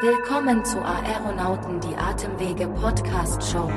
Willkommen zu Aeronauten die Atemwege Podcast Show.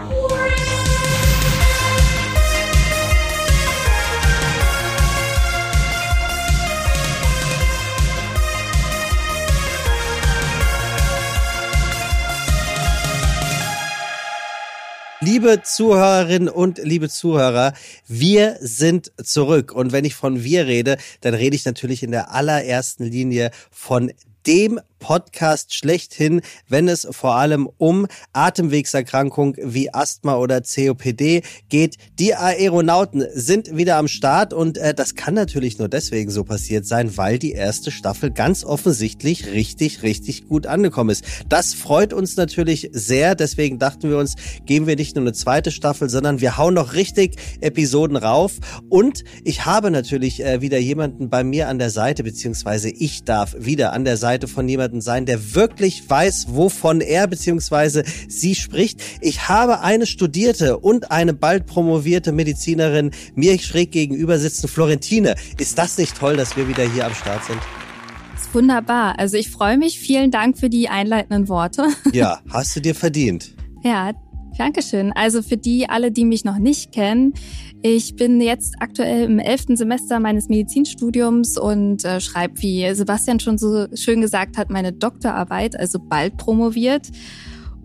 Liebe Zuhörerinnen und liebe Zuhörer, wir sind zurück. Und wenn ich von wir rede, dann rede ich natürlich in der allerersten Linie von dem Podcast schlechthin, wenn es vor allem um Atemwegserkrankungen wie Asthma oder COPD geht. Die Aeronauten sind wieder am Start und äh, das kann natürlich nur deswegen so passiert sein, weil die erste Staffel ganz offensichtlich richtig, richtig gut angekommen ist. Das freut uns natürlich sehr. Deswegen dachten wir uns, geben wir nicht nur eine zweite Staffel, sondern wir hauen noch richtig Episoden rauf. Und ich habe natürlich äh, wieder jemanden bei mir an der Seite, beziehungsweise ich darf wieder an der Seite von jemandem jemanden sein, der wirklich weiß, wovon er bzw. sie spricht. Ich habe eine studierte und eine bald promovierte Medizinerin mir schräg gegenüber sitzen. Florentine, ist das nicht toll, dass wir wieder hier am Start sind? ist wunderbar. Also ich freue mich. Vielen Dank für die einleitenden Worte. Ja, hast du dir verdient. Ja, Dankeschön. Also für die alle, die mich noch nicht kennen, ich bin jetzt aktuell im elften Semester meines Medizinstudiums und äh, schreibe, wie Sebastian schon so schön gesagt hat, meine Doktorarbeit, also bald promoviert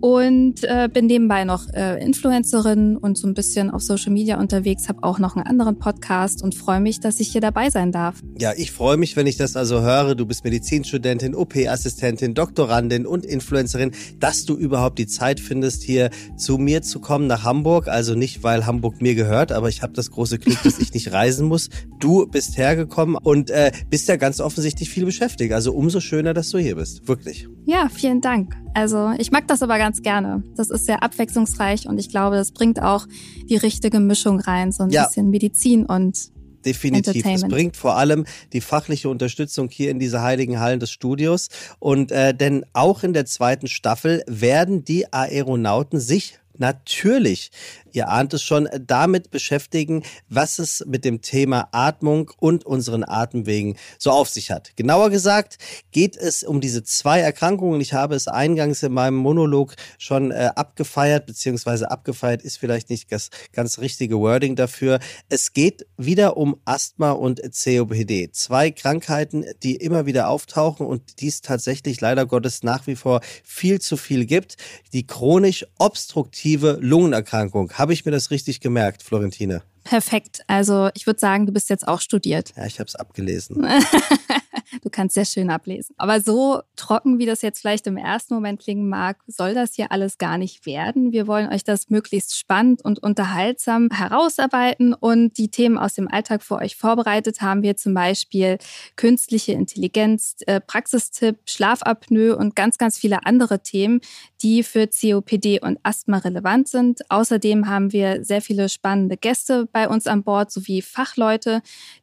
und äh, bin nebenbei noch äh, Influencerin und so ein bisschen auf Social Media unterwegs, habe auch noch einen anderen Podcast und freue mich, dass ich hier dabei sein darf. Ja, ich freue mich, wenn ich das also höre. Du bist Medizinstudentin, OP-Assistentin, Doktorandin und Influencerin, dass du überhaupt die Zeit findest, hier zu mir zu kommen nach Hamburg. Also nicht, weil Hamburg mir gehört, aber ich habe das große Glück, dass ich nicht reisen muss. Du bist hergekommen und äh, bist ja ganz offensichtlich viel beschäftigt. Also umso schöner, dass du hier bist. Wirklich. Ja, vielen Dank. Also ich mag das aber ganz gerne. Das ist sehr abwechslungsreich und ich glaube, das bringt auch die richtige Mischung rein, so ein ja. bisschen Medizin und Definitiv. Es bringt vor allem die fachliche Unterstützung hier in diese heiligen Hallen des Studios. Und äh, denn auch in der zweiten Staffel werden die Aeronauten sich natürlich ihr ahnt es schon, damit beschäftigen, was es mit dem Thema Atmung und unseren Atemwegen so auf sich hat. Genauer gesagt geht es um diese zwei Erkrankungen. Ich habe es eingangs in meinem Monolog schon äh, abgefeiert, beziehungsweise abgefeiert ist vielleicht nicht das ganz richtige Wording dafür. Es geht wieder um Asthma und COPD. Zwei Krankheiten, die immer wieder auftauchen und die es tatsächlich leider Gottes nach wie vor viel zu viel gibt. Die chronisch obstruktive Lungenerkrankung ich mir das richtig gemerkt, Florentine? Perfekt. Also ich würde sagen, du bist jetzt auch studiert. Ja, ich habe es abgelesen. Du kannst sehr schön ablesen. Aber so trocken, wie das jetzt vielleicht im ersten Moment klingen mag, soll das hier alles gar nicht werden. Wir wollen euch das möglichst spannend und unterhaltsam herausarbeiten und die Themen aus dem Alltag für euch vorbereitet haben wir zum Beispiel künstliche Intelligenz, äh, Praxistipp, Schlafapnoe und ganz, ganz viele andere Themen, die für COPD und Asthma relevant sind. Außerdem haben wir sehr viele spannende Gäste bei uns an Bord sowie Fachleute,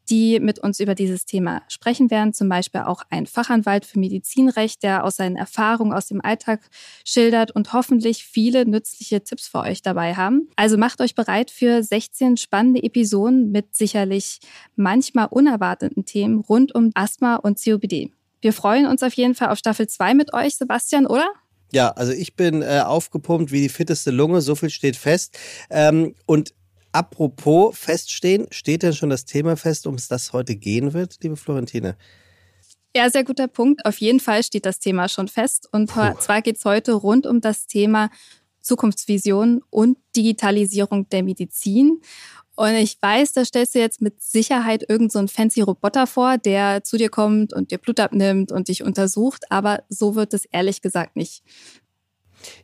die mit uns über dieses Thema sprechen werden. Zum Beispiel auch ein Fachanwalt für Medizinrecht, der aus seinen Erfahrungen aus dem Alltag schildert und hoffentlich viele nützliche Tipps für euch dabei haben. Also macht euch bereit für 16 spannende Episoden mit sicherlich manchmal unerwarteten Themen rund um Asthma und COPD. Wir freuen uns auf jeden Fall auf Staffel 2 mit euch, Sebastian, oder? Ja, also ich bin äh, aufgepumpt wie die fitteste Lunge, so viel steht fest. Ähm, und Apropos feststehen, steht denn schon das Thema fest, um es das heute gehen wird, liebe Florentine? Ja, sehr guter Punkt. Auf jeden Fall steht das Thema schon fest. Und Puh. zwar geht es heute rund um das Thema Zukunftsvision und Digitalisierung der Medizin. Und ich weiß, da stellst du jetzt mit Sicherheit irgendeinen so fancy Roboter vor, der zu dir kommt und dir Blut abnimmt und dich untersucht. Aber so wird es ehrlich gesagt nicht.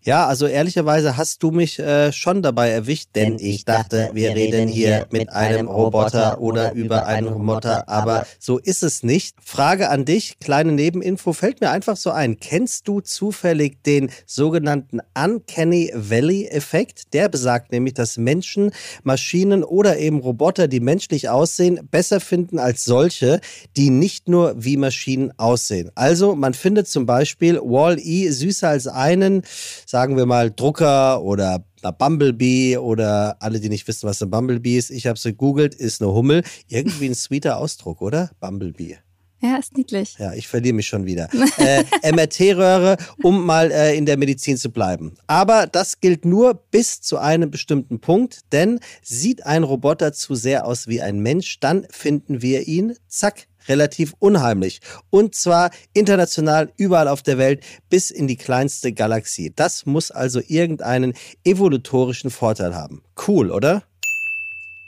Ja, also ehrlicherweise hast du mich äh, schon dabei erwischt, denn ich dachte, wir reden hier mit einem Roboter oder über einen Roboter, aber so ist es nicht. Frage an dich, kleine Nebeninfo, fällt mir einfach so ein. Kennst du zufällig den sogenannten Uncanny Valley Effekt? Der besagt nämlich, dass Menschen, Maschinen oder eben Roboter, die menschlich aussehen, besser finden als solche, die nicht nur wie Maschinen aussehen. Also man findet zum Beispiel Wall-E süßer als einen sagen wir mal, Drucker oder Bumblebee oder alle, die nicht wissen, was eine Bumblebee ist. Ich habe sie gegoogelt, ist eine Hummel. Irgendwie ein sweeter Ausdruck, oder? Bumblebee. Ja, ist niedlich. Ja, ich verliere mich schon wieder. äh, MRT-Röhre, um mal äh, in der Medizin zu bleiben. Aber das gilt nur bis zu einem bestimmten Punkt, denn sieht ein Roboter zu sehr aus wie ein Mensch, dann finden wir ihn, zack, relativ unheimlich. Und zwar international überall auf der Welt bis in die kleinste Galaxie. Das muss also irgendeinen evolutorischen Vorteil haben. Cool, oder?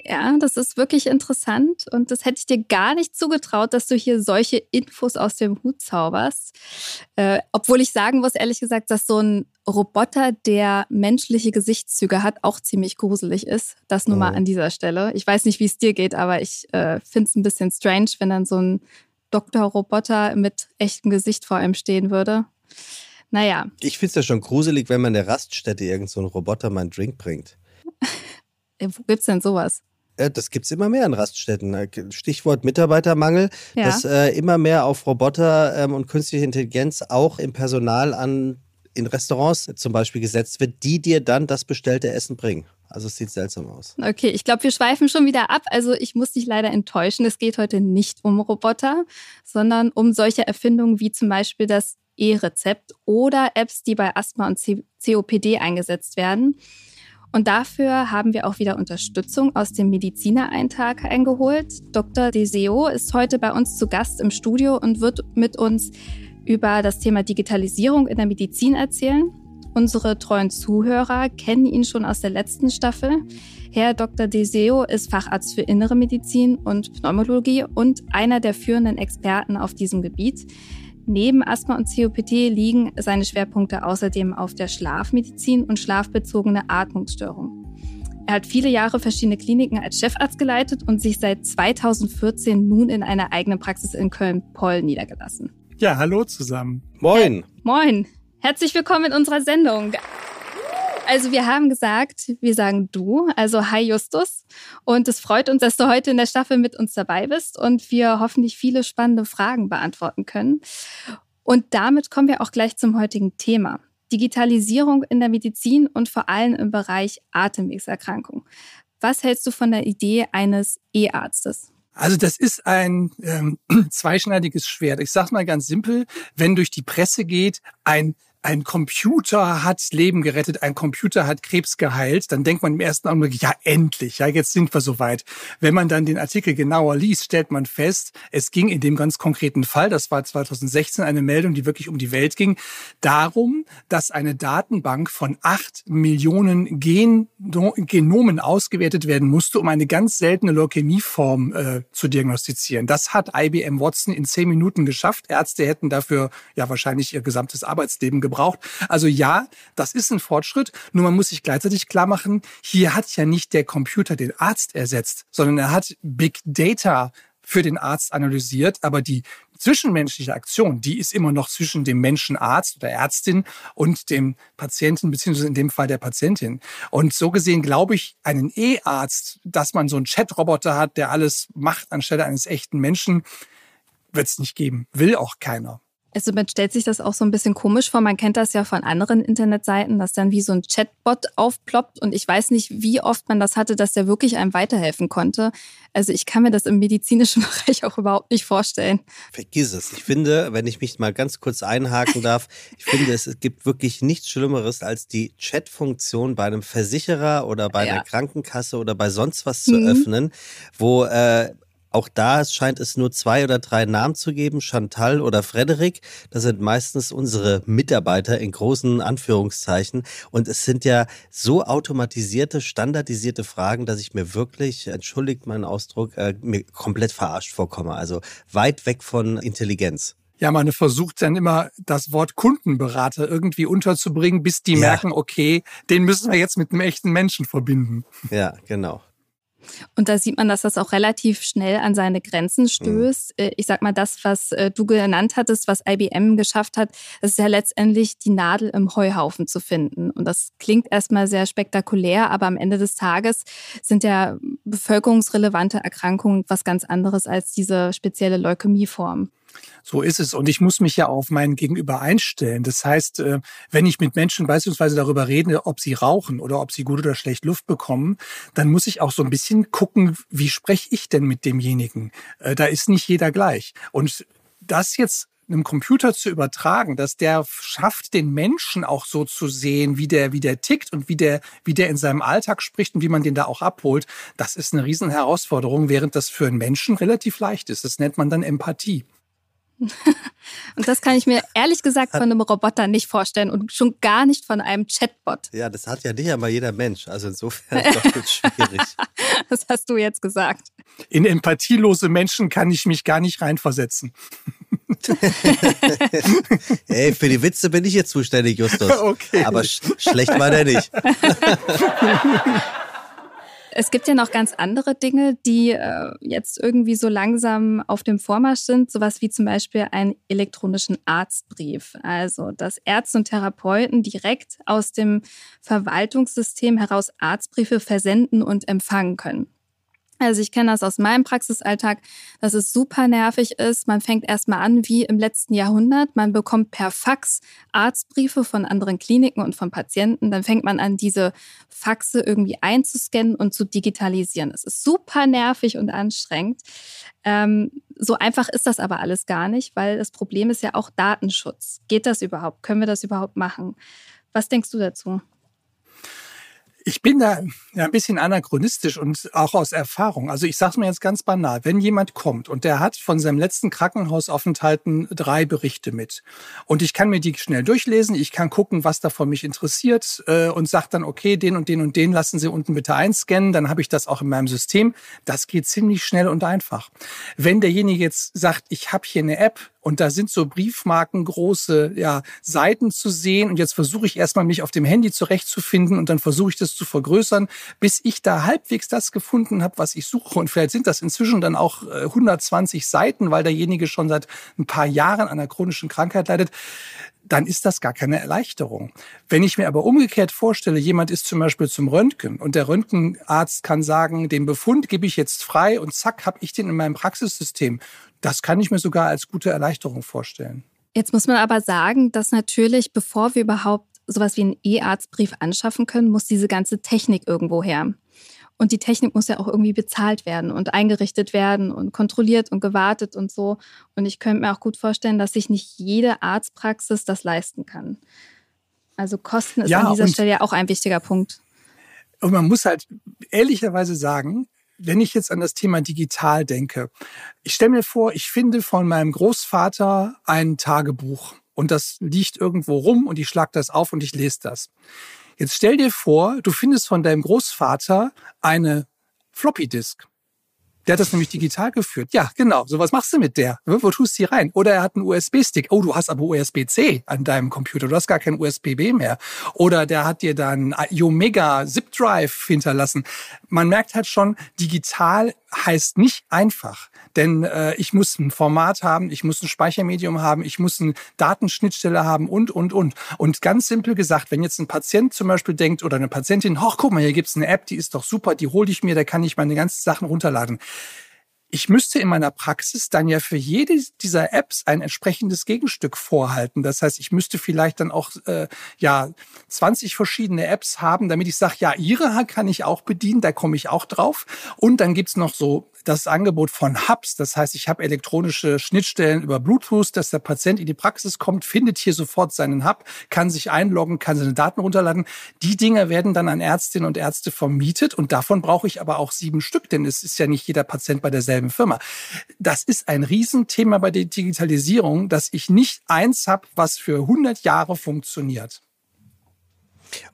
Ja, das ist wirklich interessant und das hätte ich dir gar nicht zugetraut, dass du hier solche Infos aus dem Hut zauberst. Äh, obwohl ich sagen muss, ehrlich gesagt, dass so ein Roboter, der menschliche Gesichtszüge hat, auch ziemlich gruselig ist. Das nur oh. mal an dieser Stelle. Ich weiß nicht, wie es dir geht, aber ich äh, finde es ein bisschen strange, wenn dann so ein Doktorroboter mit echtem Gesicht vor einem stehen würde. Naja. Ich finde es ja schon gruselig, wenn man in der Raststätte irgend so einen Roboter mal einen Drink bringt. Wo gibt's denn sowas? Das gibt es immer mehr in Raststätten. Äh, Stichwort Mitarbeitermangel, ja. dass äh, immer mehr auf Roboter ähm, und künstliche Intelligenz auch im Personal an in Restaurants zum Beispiel gesetzt wird, die dir dann das bestellte Essen bringen. Also es sieht seltsam aus. Okay, ich glaube, wir schweifen schon wieder ab. Also ich muss dich leider enttäuschen. Es geht heute nicht um Roboter, sondern um solche Erfindungen wie zum Beispiel das E-Rezept oder Apps, die bei Asthma und COPD eingesetzt werden. Und dafür haben wir auch wieder Unterstützung aus dem Medizinereintrag eingeholt. Dr. Deseo ist heute bei uns zu Gast im Studio und wird mit uns über das Thema Digitalisierung in der Medizin erzählen. Unsere treuen Zuhörer kennen ihn schon aus der letzten Staffel. Herr Dr. Deseo ist Facharzt für Innere Medizin und Pneumologie und einer der führenden Experten auf diesem Gebiet. Neben Asthma und COPD liegen seine Schwerpunkte außerdem auf der Schlafmedizin und schlafbezogene Atmungsstörungen. Er hat viele Jahre verschiedene Kliniken als Chefarzt geleitet und sich seit 2014 nun in einer eigenen Praxis in Köln-Poll niedergelassen. Ja, hallo zusammen. Moin. Moin. Herzlich willkommen in unserer Sendung. Also wir haben gesagt, wir sagen du, also hi Justus. Und es freut uns, dass du heute in der Staffel mit uns dabei bist und wir hoffentlich viele spannende Fragen beantworten können. Und damit kommen wir auch gleich zum heutigen Thema. Digitalisierung in der Medizin und vor allem im Bereich Atemwegserkrankung. Was hältst du von der Idee eines E-Arztes? Also das ist ein ähm, zweischneidiges Schwert. Ich sage mal ganz simpel, wenn durch die Presse geht, ein ein Computer hat Leben gerettet, ein Computer hat Krebs geheilt, dann denkt man im ersten Augenblick, ja endlich, ja jetzt sind wir soweit. Wenn man dann den Artikel genauer liest, stellt man fest, es ging in dem ganz konkreten Fall, das war 2016 eine Meldung, die wirklich um die Welt ging, darum, dass eine Datenbank von acht Millionen Gen Genomen ausgewertet werden musste, um eine ganz seltene Leukämieform äh, zu diagnostizieren. Das hat IBM Watson in zehn Minuten geschafft. Ärzte hätten dafür ja wahrscheinlich ihr gesamtes Arbeitsleben gebraucht. Also ja, das ist ein Fortschritt, nur man muss sich gleichzeitig klar machen, hier hat ja nicht der Computer den Arzt ersetzt, sondern er hat Big Data für den Arzt analysiert, aber die zwischenmenschliche Aktion, die ist immer noch zwischen dem Menschenarzt oder Ärztin und dem Patienten, beziehungsweise in dem Fall der Patientin. Und so gesehen glaube ich, einen E-Arzt, dass man so einen Chat-Roboter hat, der alles macht anstelle eines echten Menschen, wird es nicht geben. Will auch keiner. Also man stellt sich das auch so ein bisschen komisch vor. Man kennt das ja von anderen Internetseiten, dass dann wie so ein Chatbot aufploppt. Und ich weiß nicht, wie oft man das hatte, dass der wirklich einem weiterhelfen konnte. Also ich kann mir das im medizinischen Bereich auch überhaupt nicht vorstellen. Vergiss es. Ich finde, wenn ich mich mal ganz kurz einhaken darf, ich finde, es gibt wirklich nichts Schlimmeres, als die Chatfunktion bei einem Versicherer oder bei einer ja. Krankenkasse oder bei sonst was zu mhm. öffnen, wo äh, auch da scheint es nur zwei oder drei Namen zu geben, Chantal oder Frederik. Das sind meistens unsere Mitarbeiter in großen Anführungszeichen. Und es sind ja so automatisierte, standardisierte Fragen, dass ich mir wirklich, entschuldigt meinen Ausdruck, äh, mir komplett verarscht vorkomme. Also weit weg von Intelligenz. Ja, man versucht dann immer das Wort Kundenberater irgendwie unterzubringen, bis die ja. merken, okay, den müssen wir jetzt mit einem echten Menschen verbinden. Ja, genau. Und da sieht man, dass das auch relativ schnell an seine Grenzen stößt. Mhm. Ich sag mal, das, was äh, du genannt hattest, was IBM geschafft hat, das ist ja letztendlich die Nadel im Heuhaufen zu finden. Und das klingt erstmal sehr spektakulär, aber am Ende des Tages sind ja bevölkerungsrelevante Erkrankungen was ganz anderes als diese spezielle Leukämieform. So ist es. Und ich muss mich ja auf meinen Gegenüber einstellen. Das heißt, äh, wenn ich mit Menschen beispielsweise darüber rede, ob sie rauchen oder ob sie gut oder schlecht Luft bekommen, dann muss ich auch so ein bisschen gucken, wie spreche ich denn mit demjenigen? Äh, da ist nicht jeder gleich. Und das jetzt einem Computer zu übertragen, dass der schafft, den Menschen auch so zu sehen, wie der, wie der tickt und wie der, wie der in seinem Alltag spricht und wie man den da auch abholt, das ist eine riesen Herausforderung, während das für einen Menschen relativ leicht ist. Das nennt man dann Empathie. und das kann ich mir ehrlich gesagt von einem Roboter nicht vorstellen und schon gar nicht von einem Chatbot. Ja, das hat ja nicht einmal jeder Mensch. Also insofern doppelt schwierig. das hast du jetzt gesagt. In empathielose Menschen kann ich mich gar nicht reinversetzen. Ey, für die Witze bin ich jetzt zuständig, Justus. Okay. Aber sch schlecht war der nicht. Es gibt ja noch ganz andere Dinge, die äh, jetzt irgendwie so langsam auf dem Vormarsch sind, sowas wie zum Beispiel einen elektronischen Arztbrief. Also, dass Ärzte und Therapeuten direkt aus dem Verwaltungssystem heraus Arztbriefe versenden und empfangen können. Also ich kenne das aus meinem Praxisalltag, dass es super nervig ist. Man fängt erstmal an wie im letzten Jahrhundert. Man bekommt per Fax Arztbriefe von anderen Kliniken und von Patienten. Dann fängt man an, diese Faxe irgendwie einzuscannen und zu digitalisieren. Das ist super nervig und anstrengend. Ähm, so einfach ist das aber alles gar nicht, weil das Problem ist ja auch Datenschutz. Geht das überhaupt? Können wir das überhaupt machen? Was denkst du dazu? Ich bin da ein bisschen anachronistisch und auch aus Erfahrung. Also ich sage es mir jetzt ganz banal. Wenn jemand kommt und der hat von seinem letzten Krankenhausaufenthalten drei Berichte mit und ich kann mir die schnell durchlesen, ich kann gucken, was davon mich interessiert äh, und sage dann, okay, den und den und den lassen Sie unten bitte einscannen, dann habe ich das auch in meinem System. Das geht ziemlich schnell und einfach. Wenn derjenige jetzt sagt, ich habe hier eine App, und da sind so Briefmarkengroße ja, Seiten zu sehen. Und jetzt versuche ich erstmal mich auf dem Handy zurechtzufinden und dann versuche ich das zu vergrößern, bis ich da halbwegs das gefunden habe, was ich suche. Und vielleicht sind das inzwischen dann auch 120 äh, Seiten, weil derjenige schon seit ein paar Jahren an einer chronischen Krankheit leidet dann ist das gar keine Erleichterung. Wenn ich mir aber umgekehrt vorstelle, jemand ist zum Beispiel zum Röntgen und der Röntgenarzt kann sagen, den Befund gebe ich jetzt frei und zack, habe ich den in meinem Praxissystem. Das kann ich mir sogar als gute Erleichterung vorstellen. Jetzt muss man aber sagen, dass natürlich, bevor wir überhaupt sowas wie einen E-Arztbrief anschaffen können, muss diese ganze Technik irgendwo her. Und die Technik muss ja auch irgendwie bezahlt werden und eingerichtet werden und kontrolliert und gewartet und so. Und ich könnte mir auch gut vorstellen, dass sich nicht jede Arztpraxis das leisten kann. Also Kosten ist ja, an dieser Stelle ja auch ein wichtiger Punkt. Und man muss halt ehrlicherweise sagen, wenn ich jetzt an das Thema digital denke, ich stelle mir vor, ich finde von meinem Großvater ein Tagebuch und das liegt irgendwo rum und ich schlag das auf und ich lese das. Jetzt stell dir vor, du findest von deinem Großvater eine Floppy Disk. Der hat das nämlich digital geführt. Ja, genau. So was machst du mit der? Wo tust du die rein? Oder er hat einen USB-Stick. Oh, du hast aber USB-C an deinem Computer. Du hast gar kein USB-B mehr. Oder der hat dir dann Omega Zip Drive hinterlassen. Man merkt halt schon, digital heißt nicht einfach. Denn äh, ich muss ein Format haben, ich muss ein Speichermedium haben, ich muss eine Datenschnittstelle haben und, und, und. Und ganz simpel gesagt, wenn jetzt ein Patient zum Beispiel denkt oder eine Patientin, ach guck mal, hier gibt's eine App, die ist doch super, die hole ich mir, da kann ich meine ganzen Sachen runterladen ich müsste in meiner Praxis dann ja für jede dieser Apps ein entsprechendes Gegenstück vorhalten. Das heißt, ich müsste vielleicht dann auch äh, ja 20 verschiedene Apps haben, damit ich sage, ja, ihre kann ich auch bedienen, da komme ich auch drauf. Und dann gibt's noch so das Angebot von Hubs. Das heißt, ich habe elektronische Schnittstellen über Bluetooth, dass der Patient in die Praxis kommt, findet hier sofort seinen Hub, kann sich einloggen, kann seine Daten runterladen. Die Dinge werden dann an Ärztinnen und Ärzte vermietet und davon brauche ich aber auch sieben Stück, denn es ist ja nicht jeder Patient bei derselben Firma. Das ist ein Riesenthema bei der Digitalisierung, dass ich nicht eins habe, was für 100 Jahre funktioniert.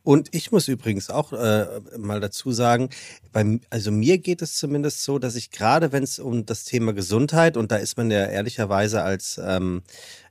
Und ich muss übrigens auch äh, mal dazu sagen, bei, also mir geht es zumindest so, dass ich gerade, wenn es um das Thema Gesundheit, und da ist man ja ehrlicherweise als, ähm,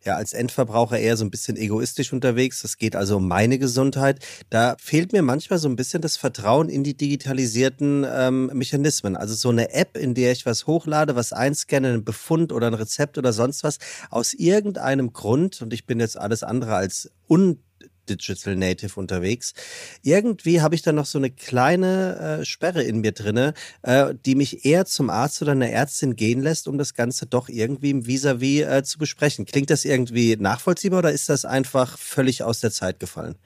ja, als Endverbraucher eher so ein bisschen egoistisch unterwegs, das geht also um meine Gesundheit, da fehlt mir manchmal so ein bisschen das Vertrauen in die digitalisierten ähm, Mechanismen. Also so eine App, in der ich was hochlade, was einscanne, einen Befund oder ein Rezept oder sonst was, aus irgendeinem Grund, und ich bin jetzt alles andere als un Digital Native unterwegs. Irgendwie habe ich da noch so eine kleine äh, Sperre in mir drinne, äh, die mich eher zum Arzt oder einer Ärztin gehen lässt, um das Ganze doch irgendwie im Vis-a-vis -vis, äh, zu besprechen. Klingt das irgendwie nachvollziehbar oder ist das einfach völlig aus der Zeit gefallen?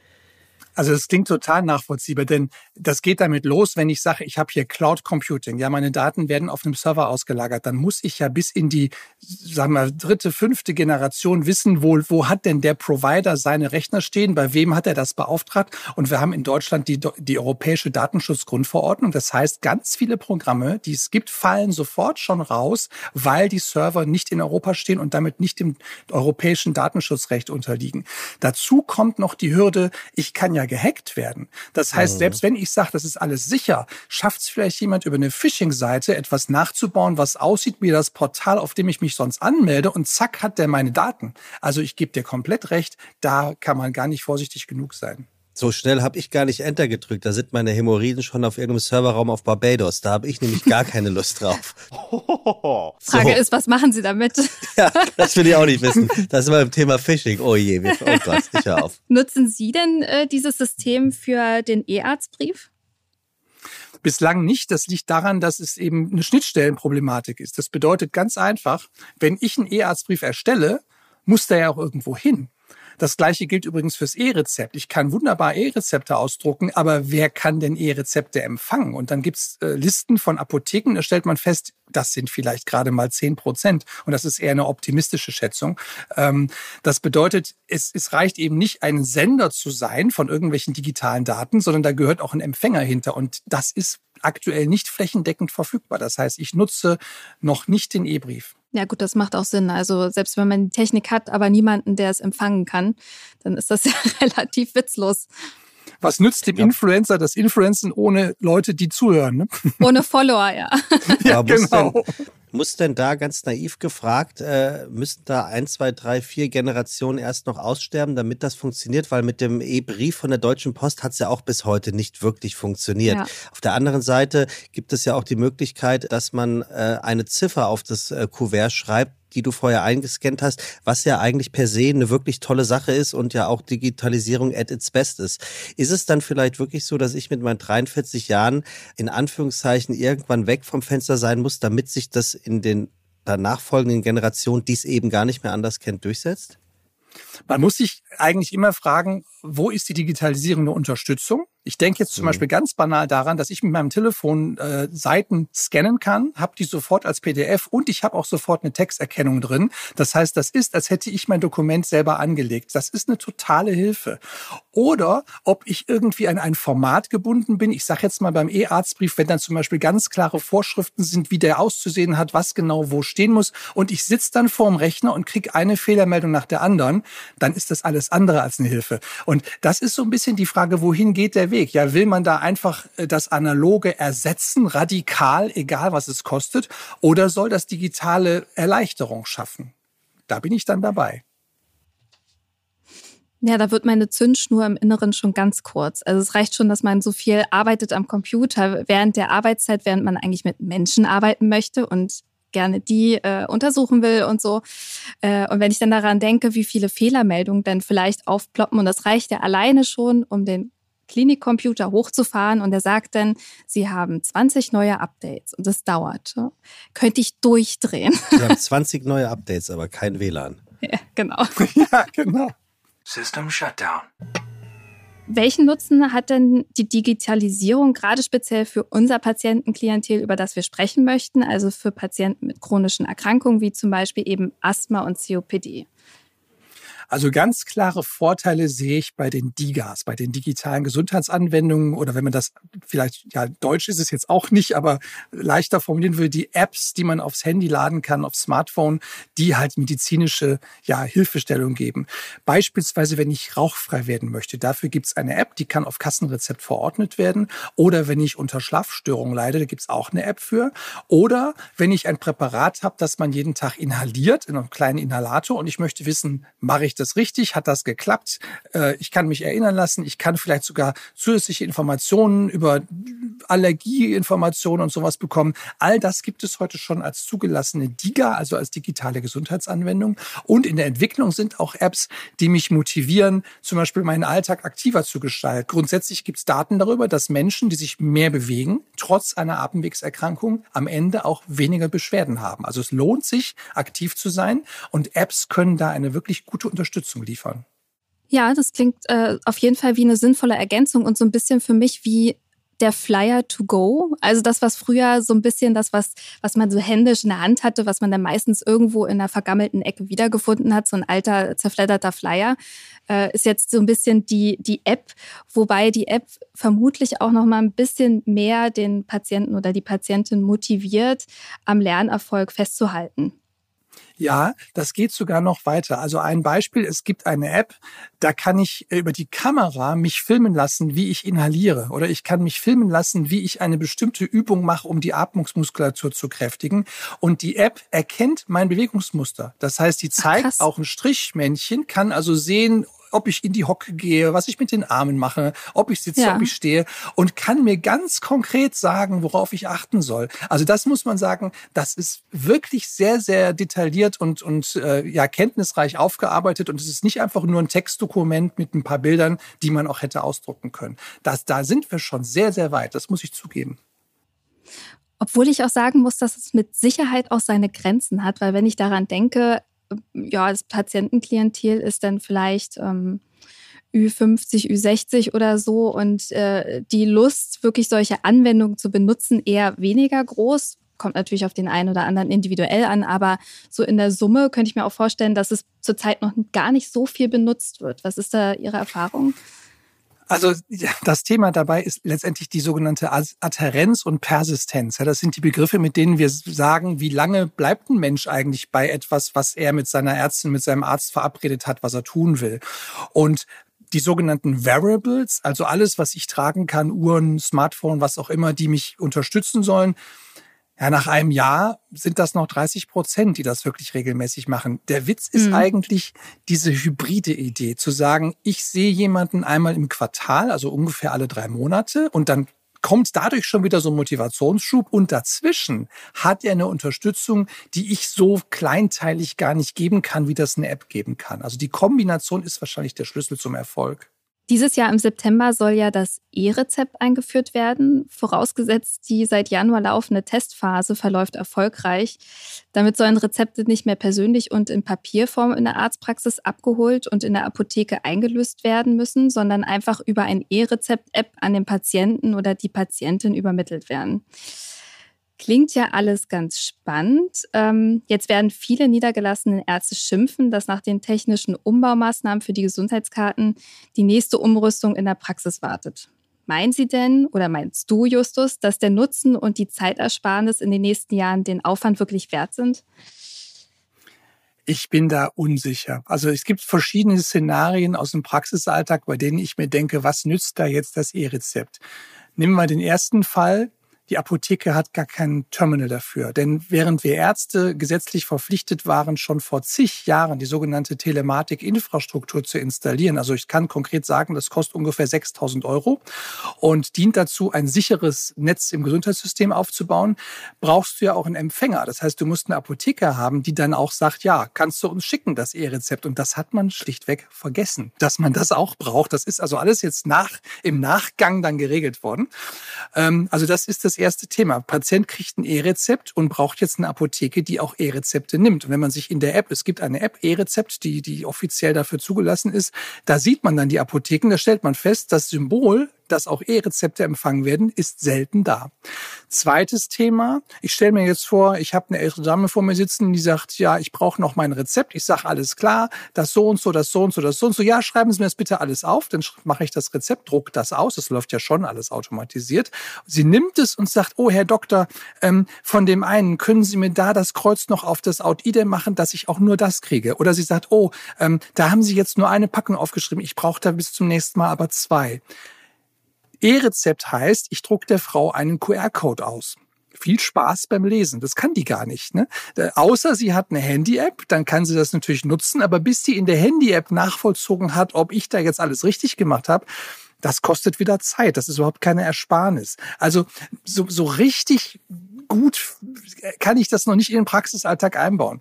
Also das klingt total nachvollziehbar, denn das geht damit los, wenn ich sage, ich habe hier Cloud Computing, ja, meine Daten werden auf einem Server ausgelagert, dann muss ich ja bis in die, sagen wir, dritte, fünfte Generation wissen, wo, wo hat denn der Provider seine Rechner stehen, bei wem hat er das beauftragt und wir haben in Deutschland die, die europäische Datenschutzgrundverordnung. Das heißt, ganz viele Programme, die es gibt, fallen sofort schon raus, weil die Server nicht in Europa stehen und damit nicht dem europäischen Datenschutzrecht unterliegen. Dazu kommt noch die Hürde, ich kann ja ja gehackt werden. Das heißt, mhm. selbst wenn ich sage, das ist alles sicher, schafft es vielleicht jemand über eine Phishing-Seite etwas nachzubauen, was aussieht wie das Portal, auf dem ich mich sonst anmelde und zack hat der meine Daten. Also ich gebe dir komplett recht, da kann man gar nicht vorsichtig genug sein. So schnell habe ich gar nicht Enter gedrückt. Da sind meine Hämorrhoiden schon auf irgendeinem Serverraum auf Barbados. Da habe ich nämlich gar keine Lust drauf. Frage so. ist, was machen Sie damit? Ja, das will ich auch nicht wissen. Das ist beim Thema Phishing. Oh je, oh Gott, ich hör auf. Nutzen Sie denn äh, dieses System für den E-Arztbrief? Bislang nicht. Das liegt daran, dass es eben eine Schnittstellenproblematik ist. Das bedeutet ganz einfach, wenn ich einen E-Arztbrief erstelle, muss der ja auch irgendwo hin. Das gleiche gilt übrigens fürs E-Rezept. Ich kann wunderbar E-Rezepte ausdrucken, aber wer kann denn E-Rezepte empfangen? Und dann gibt's äh, Listen von Apotheken, da stellt man fest, das sind vielleicht gerade mal zehn Prozent. Und das ist eher eine optimistische Schätzung. Ähm, das bedeutet, es, es reicht eben nicht, ein Sender zu sein von irgendwelchen digitalen Daten, sondern da gehört auch ein Empfänger hinter. Und das ist aktuell nicht flächendeckend verfügbar. Das heißt, ich nutze noch nicht den E-Brief. Ja gut, das macht auch Sinn. Also selbst wenn man die Technik hat, aber niemanden, der es empfangen kann, dann ist das ja relativ witzlos. Was nützt dem ja. Influencer das Influencen ohne Leute, die zuhören? Ne? Ohne Follower, ja. ja, genau. Muss denn da ganz naiv gefragt, äh, müssten da ein, zwei, drei, vier Generationen erst noch aussterben, damit das funktioniert? Weil mit dem E-Brief von der Deutschen Post hat es ja auch bis heute nicht wirklich funktioniert. Ja. Auf der anderen Seite gibt es ja auch die Möglichkeit, dass man äh, eine Ziffer auf das äh, Kuvert schreibt, die du vorher eingescannt hast, was ja eigentlich per se eine wirklich tolle Sache ist und ja auch Digitalisierung at its best ist. Ist es dann vielleicht wirklich so, dass ich mit meinen 43 Jahren in Anführungszeichen irgendwann weg vom Fenster sein muss, damit sich das in den nachfolgenden Generationen, die es eben gar nicht mehr anders kennt, durchsetzt? Man muss sich eigentlich immer fragen, wo ist die Digitalisierung eine Unterstützung? Ich denke jetzt zum mhm. Beispiel ganz banal daran, dass ich mit meinem Telefon äh, Seiten scannen kann, habe die sofort als PDF und ich habe auch sofort eine Texterkennung drin. Das heißt, das ist, als hätte ich mein Dokument selber angelegt. Das ist eine totale Hilfe. Oder ob ich irgendwie an ein Format gebunden bin. Ich sage jetzt mal beim E-Arztbrief, wenn dann zum Beispiel ganz klare Vorschriften sind, wie der auszusehen hat, was genau wo stehen muss und ich sitze dann vorm Rechner und kriege eine Fehlermeldung nach der anderen, dann ist das alles andere als eine Hilfe. Und das ist so ein bisschen die Frage, wohin geht der Weg? Ja, will man da einfach äh, das Analoge ersetzen, radikal, egal was es kostet, oder soll das digitale Erleichterung schaffen? Da bin ich dann dabei. Ja, da wird meine Zündschnur im Inneren schon ganz kurz. Also es reicht schon, dass man so viel arbeitet am Computer während der Arbeitszeit, während man eigentlich mit Menschen arbeiten möchte und gerne die äh, untersuchen will und so. Äh, und wenn ich dann daran denke, wie viele Fehlermeldungen dann vielleicht aufploppen, und das reicht ja alleine schon, um den Klinikcomputer hochzufahren und er sagt dann, Sie haben 20 neue Updates und das dauert. Könnte ich durchdrehen. Sie haben 20 neue Updates, aber kein WLAN. Ja, genau. ja, genau. System Shutdown. Welchen Nutzen hat denn die Digitalisierung gerade speziell für unser Patientenklientel, über das wir sprechen möchten, also für Patienten mit chronischen Erkrankungen wie zum Beispiel eben Asthma und COPD? Also ganz klare Vorteile sehe ich bei den DIGAs, bei den digitalen Gesundheitsanwendungen oder wenn man das vielleicht, ja, Deutsch ist es jetzt auch nicht, aber leichter formulieren will, die Apps, die man aufs Handy laden kann, aufs Smartphone, die halt medizinische ja, Hilfestellung geben. Beispielsweise, wenn ich rauchfrei werden möchte. Dafür gibt es eine App, die kann auf Kassenrezept verordnet werden. Oder wenn ich unter Schlafstörungen leide, da gibt es auch eine App für. Oder wenn ich ein Präparat habe, das man jeden Tag inhaliert, in einem kleinen Inhalator und ich möchte wissen, mache ich das richtig? Hat das geklappt? Äh, ich kann mich erinnern lassen. Ich kann vielleicht sogar zusätzliche Informationen über Allergieinformationen und sowas bekommen. All das gibt es heute schon als zugelassene DIGA, also als digitale Gesundheitsanwendung. Und in der Entwicklung sind auch Apps, die mich motivieren, zum Beispiel meinen Alltag aktiver zu gestalten. Grundsätzlich gibt es Daten darüber, dass Menschen, die sich mehr bewegen, trotz einer Atemwegserkrankung am Ende auch weniger Beschwerden haben. Also es lohnt sich, aktiv zu sein und Apps können da eine wirklich gute Unterstützung liefern. Ja, das klingt äh, auf jeden Fall wie eine sinnvolle Ergänzung und so ein bisschen für mich wie der Flyer to go. Also das, was früher so ein bisschen das, was, was man so händisch in der Hand hatte, was man dann meistens irgendwo in einer vergammelten Ecke wiedergefunden hat, so ein alter, zerfledderter Flyer, äh, ist jetzt so ein bisschen die, die App, wobei die App vermutlich auch noch mal ein bisschen mehr den Patienten oder die Patientin motiviert, am Lernerfolg festzuhalten. Ja, das geht sogar noch weiter. Also ein Beispiel, es gibt eine App, da kann ich äh, über die Kamera mich filmen lassen, wie ich inhaliere. Oder ich kann mich filmen lassen, wie ich eine bestimmte Übung mache, um die Atmungsmuskulatur zu kräftigen. Und die App erkennt mein Bewegungsmuster. Das heißt, die zeigt Ach, auch ein Strichmännchen, kann also sehen, ob ich in die Hocke gehe, was ich mit den Armen mache, ob ich sitze, ja. ob ich stehe und kann mir ganz konkret sagen, worauf ich achten soll. Also das muss man sagen, das ist wirklich sehr, sehr detailliert und, und äh, ja, kenntnisreich aufgearbeitet und es ist nicht einfach nur ein Textdokument mit ein paar Bildern, die man auch hätte ausdrucken können. Das, da sind wir schon sehr, sehr weit, das muss ich zugeben. Obwohl ich auch sagen muss, dass es mit Sicherheit auch seine Grenzen hat, weil wenn ich daran denke, ja, das Patientenklientel ist dann vielleicht ähm, Ü50, Ü60 oder so und äh, die Lust, wirklich solche Anwendungen zu benutzen, eher weniger groß. Kommt natürlich auf den einen oder anderen individuell an, aber so in der Summe könnte ich mir auch vorstellen, dass es zurzeit noch gar nicht so viel benutzt wird. Was ist da Ihre Erfahrung? Also das Thema dabei ist letztendlich die sogenannte Adherenz und Persistenz. das sind die Begriffe, mit denen wir sagen, wie lange bleibt ein Mensch eigentlich bei etwas, was er mit seiner Ärztin, mit seinem Arzt verabredet hat, was er tun will. Und die sogenannten Variables, also alles, was ich tragen kann, Uhren, Smartphone, was auch immer, die mich unterstützen sollen, ja, nach einem Jahr sind das noch 30 Prozent, die das wirklich regelmäßig machen. Der Witz ist mhm. eigentlich diese hybride Idee, zu sagen, ich sehe jemanden einmal im Quartal, also ungefähr alle drei Monate, und dann kommt dadurch schon wieder so ein Motivationsschub und dazwischen hat er eine Unterstützung, die ich so kleinteilig gar nicht geben kann, wie das eine App geben kann. Also die Kombination ist wahrscheinlich der Schlüssel zum Erfolg. Dieses Jahr im September soll ja das E-Rezept eingeführt werden, vorausgesetzt die seit Januar laufende Testphase verläuft erfolgreich. Damit sollen Rezepte nicht mehr persönlich und in Papierform in der Arztpraxis abgeholt und in der Apotheke eingelöst werden müssen, sondern einfach über ein E-Rezept-App an den Patienten oder die Patientin übermittelt werden. Klingt ja alles ganz spannend. Ähm, jetzt werden viele niedergelassene Ärzte schimpfen, dass nach den technischen Umbaumaßnahmen für die Gesundheitskarten die nächste Umrüstung in der Praxis wartet. Meinen Sie denn oder meinst du, Justus, dass der Nutzen und die Zeitersparnis in den nächsten Jahren den Aufwand wirklich wert sind? Ich bin da unsicher. Also es gibt verschiedene Szenarien aus dem Praxisalltag, bei denen ich mir denke, was nützt da jetzt das E-Rezept? Nehmen wir den ersten Fall. Die Apotheke hat gar kein Terminal dafür. Denn während wir Ärzte gesetzlich verpflichtet waren, schon vor zig Jahren die sogenannte Telematik-Infrastruktur zu installieren, also ich kann konkret sagen, das kostet ungefähr 6000 Euro und dient dazu, ein sicheres Netz im Gesundheitssystem aufzubauen, brauchst du ja auch einen Empfänger. Das heißt, du musst eine Apotheke haben, die dann auch sagt, ja, kannst du uns schicken, das E-Rezept. Und das hat man schlichtweg vergessen, dass man das auch braucht. Das ist also alles jetzt nach, im Nachgang dann geregelt worden. Ähm, also das ist das erste Thema. Patient kriegt ein E-Rezept und braucht jetzt eine Apotheke, die auch E-Rezepte nimmt. Und wenn man sich in der App, es gibt eine App, E-Rezept, die, die offiziell dafür zugelassen ist, da sieht man dann die Apotheken, da stellt man fest, das Symbol dass auch E-Rezepte empfangen werden, ist selten da. Zweites Thema, ich stelle mir jetzt vor, ich habe eine ältere Dame vor mir sitzen, die sagt, ja, ich brauche noch mein Rezept. Ich sage, alles klar, das so und so, das so und so, das so und so. Ja, schreiben Sie mir das bitte alles auf, dann mache ich das Rezept, druck das aus. Das läuft ja schon alles automatisiert. Sie nimmt es und sagt, oh, Herr Doktor, ähm, von dem einen können Sie mir da das Kreuz noch auf das Out-IDE machen, dass ich auch nur das kriege. Oder sie sagt, oh, ähm, da haben Sie jetzt nur eine Packung aufgeschrieben, ich brauche da bis zum nächsten Mal aber zwei. E-Rezept heißt, ich druck der Frau einen QR-Code aus. Viel Spaß beim Lesen. Das kann die gar nicht. Ne? Außer sie hat eine Handy-App, dann kann sie das natürlich nutzen. Aber bis sie in der Handy-App nachvollzogen hat, ob ich da jetzt alles richtig gemacht habe, das kostet wieder Zeit. Das ist überhaupt keine Ersparnis. Also so, so richtig gut kann ich das noch nicht in den Praxisalltag einbauen.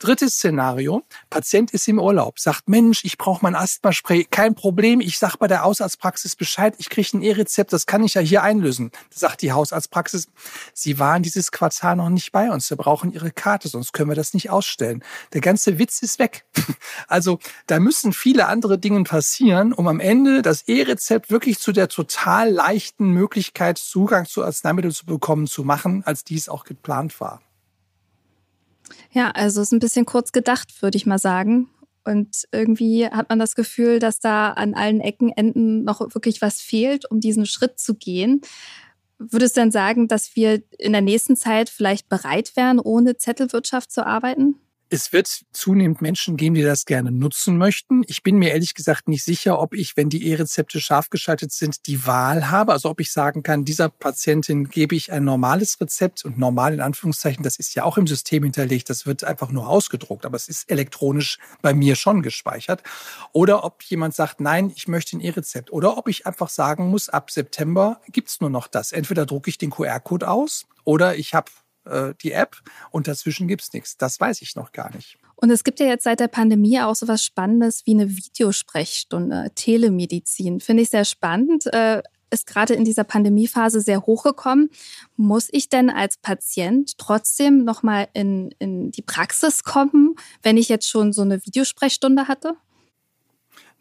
Drittes Szenario, Patient ist im Urlaub, sagt, Mensch, ich brauche mein Asthmaspray, kein Problem, ich sag bei der Hausarztpraxis Bescheid, ich kriege ein E-Rezept, das kann ich ja hier einlösen. Sagt die Hausarztpraxis, Sie waren dieses Quartal noch nicht bei uns, wir brauchen Ihre Karte, sonst können wir das nicht ausstellen. Der ganze Witz ist weg. Also da müssen viele andere Dinge passieren, um am Ende das E-Rezept wirklich zu der total leichten Möglichkeit, Zugang zu Arzneimitteln zu bekommen, zu machen, als dies auch geplant war. Ja, also ist ein bisschen kurz gedacht, würde ich mal sagen. Und irgendwie hat man das Gefühl, dass da an allen Ecken, Enden noch wirklich was fehlt, um diesen Schritt zu gehen. Würdest du denn sagen, dass wir in der nächsten Zeit vielleicht bereit wären, ohne Zettelwirtschaft zu arbeiten? Es wird zunehmend Menschen geben, die das gerne nutzen möchten. Ich bin mir ehrlich gesagt nicht sicher, ob ich, wenn die E-Rezepte scharf geschaltet sind, die Wahl habe. Also ob ich sagen kann, dieser Patientin gebe ich ein normales Rezept und normal in Anführungszeichen, das ist ja auch im System hinterlegt, das wird einfach nur ausgedruckt, aber es ist elektronisch bei mir schon gespeichert. Oder ob jemand sagt, nein, ich möchte ein E-Rezept. Oder ob ich einfach sagen muss, ab September gibt's nur noch das. Entweder drucke ich den QR-Code aus oder ich habe äh, die App und dazwischen gibt's nichts. Das weiß ich noch gar nicht. Und es gibt ja jetzt seit der Pandemie auch so was Spannendes wie eine Videosprechstunde, Telemedizin. Finde ich sehr spannend. Äh, ist gerade in dieser Pandemiephase sehr hochgekommen. Muss ich denn als Patient trotzdem nochmal in, in die Praxis kommen, wenn ich jetzt schon so eine Videosprechstunde hatte?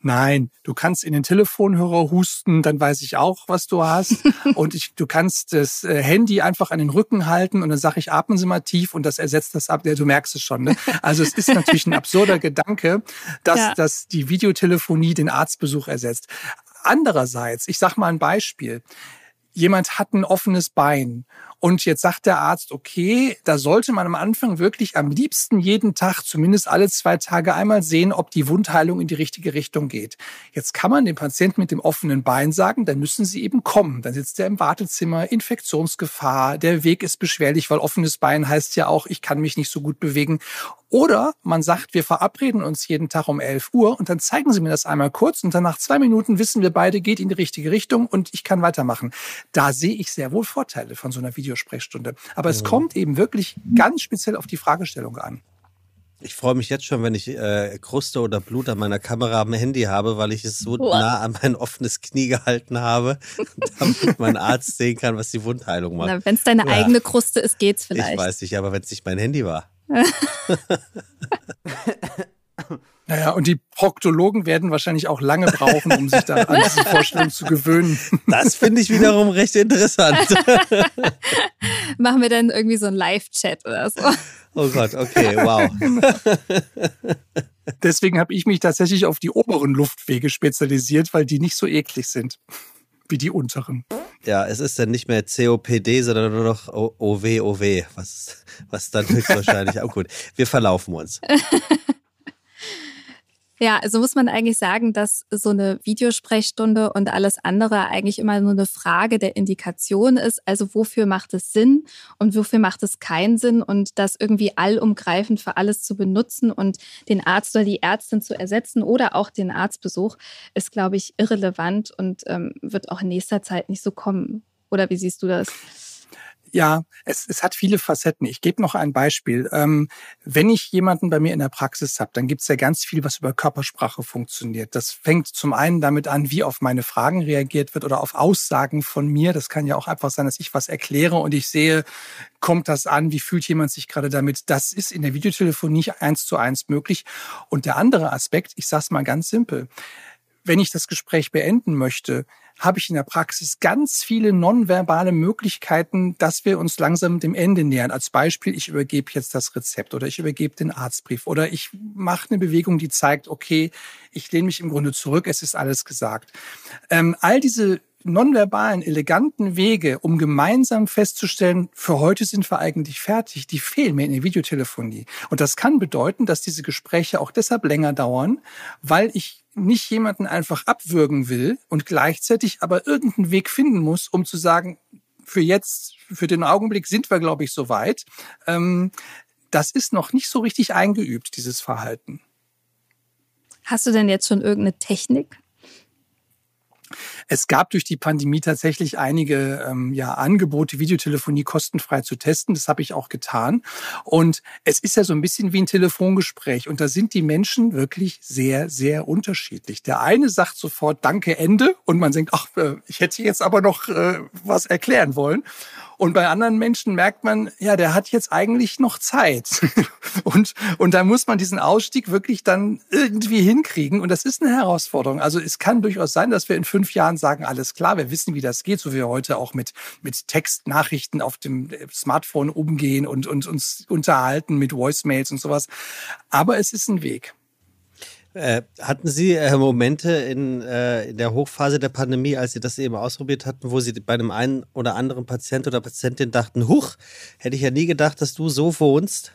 Nein, du kannst in den Telefonhörer husten, dann weiß ich auch, was du hast. und ich, du kannst das äh, Handy einfach an den Rücken halten und dann sage ich, atmen Sie mal tief und das ersetzt das ab. Ja, du merkst es schon. Ne? Also es ist natürlich ein absurder Gedanke, dass, ja. dass die Videotelefonie den Arztbesuch ersetzt. Andererseits, ich sage mal ein Beispiel. Jemand hat ein offenes Bein und jetzt sagt der Arzt, okay, da sollte man am Anfang wirklich am liebsten jeden Tag, zumindest alle zwei Tage einmal sehen, ob die Wundheilung in die richtige Richtung geht. Jetzt kann man dem Patienten mit dem offenen Bein sagen, dann müssen Sie eben kommen. Dann sitzt er im Wartezimmer, Infektionsgefahr, der Weg ist beschwerlich, weil offenes Bein heißt ja auch, ich kann mich nicht so gut bewegen. Oder man sagt, wir verabreden uns jeden Tag um 11 Uhr und dann zeigen Sie mir das einmal kurz und dann nach zwei Minuten wissen wir beide, geht in die richtige Richtung und ich kann weitermachen. Da sehe ich sehr wohl Vorteile von so einer Videosprechstunde. Aber es mhm. kommt eben wirklich ganz speziell auf die Fragestellung an. Ich freue mich jetzt schon, wenn ich äh, Kruste oder Blut an meiner Kamera am Handy habe, weil ich es so wow. nah an mein offenes Knie gehalten habe, damit mein Arzt sehen kann, was die Wundheilung macht. Wenn es deine ja. eigene Kruste ist, geht's vielleicht. Ich weiß nicht, aber wenn es nicht mein Handy war. Naja, und die Proktologen werden wahrscheinlich auch lange brauchen, um sich da an diese Vorstellung zu gewöhnen. Das finde ich wiederum recht interessant. Machen wir dann irgendwie so einen Live-Chat oder so. Oh Gott, okay, wow. Deswegen habe ich mich tatsächlich auf die oberen Luftwege spezialisiert, weil die nicht so eklig sind wie die unteren. Ja, es ist dann nicht mehr COPD, sondern nur noch OW, OW, was, was dann höchstwahrscheinlich auch gut. Wir verlaufen uns. Ja, also muss man eigentlich sagen, dass so eine Videosprechstunde und alles andere eigentlich immer nur eine Frage der Indikation ist. Also wofür macht es Sinn und wofür macht es keinen Sinn und das irgendwie allumgreifend für alles zu benutzen und den Arzt oder die Ärztin zu ersetzen oder auch den Arztbesuch ist, glaube ich, irrelevant und ähm, wird auch in nächster Zeit nicht so kommen. Oder wie siehst du das? Ja, es, es hat viele Facetten. Ich gebe noch ein Beispiel. Ähm, wenn ich jemanden bei mir in der Praxis habe, dann gibt es ja ganz viel, was über Körpersprache funktioniert. Das fängt zum einen damit an, wie auf meine Fragen reagiert wird oder auf Aussagen von mir. Das kann ja auch einfach sein, dass ich was erkläre und ich sehe, kommt das an, wie fühlt jemand sich gerade damit. Das ist in der Videotelefonie eins zu eins möglich. Und der andere Aspekt, ich sage es mal ganz simpel, wenn ich das Gespräch beenden möchte, habe ich in der Praxis ganz viele nonverbale Möglichkeiten, dass wir uns langsam dem Ende nähern. Als Beispiel, ich übergebe jetzt das Rezept oder ich übergebe den Arztbrief oder ich mache eine Bewegung, die zeigt, okay, ich lehne mich im Grunde zurück, es ist alles gesagt. Ähm, all diese nonverbalen, eleganten Wege, um gemeinsam festzustellen, für heute sind wir eigentlich fertig, die fehlen mir in der Videotelefonie. Und das kann bedeuten, dass diese Gespräche auch deshalb länger dauern, weil ich nicht jemanden einfach abwürgen will und gleichzeitig aber irgendeinen Weg finden muss, um zu sagen, für jetzt, für den Augenblick sind wir, glaube ich, soweit. Ähm, das ist noch nicht so richtig eingeübt, dieses Verhalten. Hast du denn jetzt schon irgendeine Technik? Es gab durch die Pandemie tatsächlich einige ähm, ja, Angebote, Videotelefonie kostenfrei zu testen. Das habe ich auch getan. Und es ist ja so ein bisschen wie ein Telefongespräch. Und da sind die Menschen wirklich sehr, sehr unterschiedlich. Der eine sagt sofort Danke, Ende. Und man denkt, ach, äh, ich hätte jetzt aber noch äh, was erklären wollen. Und bei anderen Menschen merkt man, ja, der hat jetzt eigentlich noch Zeit. und, und da muss man diesen Ausstieg wirklich dann irgendwie hinkriegen. Und das ist eine Herausforderung. Also es kann durchaus sein, dass wir in fünf Jahren sagen, alles klar, wir wissen, wie das geht, so wie wir heute auch mit, mit Textnachrichten auf dem Smartphone umgehen und, und uns unterhalten mit Voicemails und sowas. Aber es ist ein Weg. Äh, hatten Sie äh, Momente in, äh, in der Hochphase der Pandemie, als Sie das eben ausprobiert hatten, wo Sie bei einem einen oder anderen Patient oder Patientin dachten, huch, hätte ich ja nie gedacht, dass du so wohnst?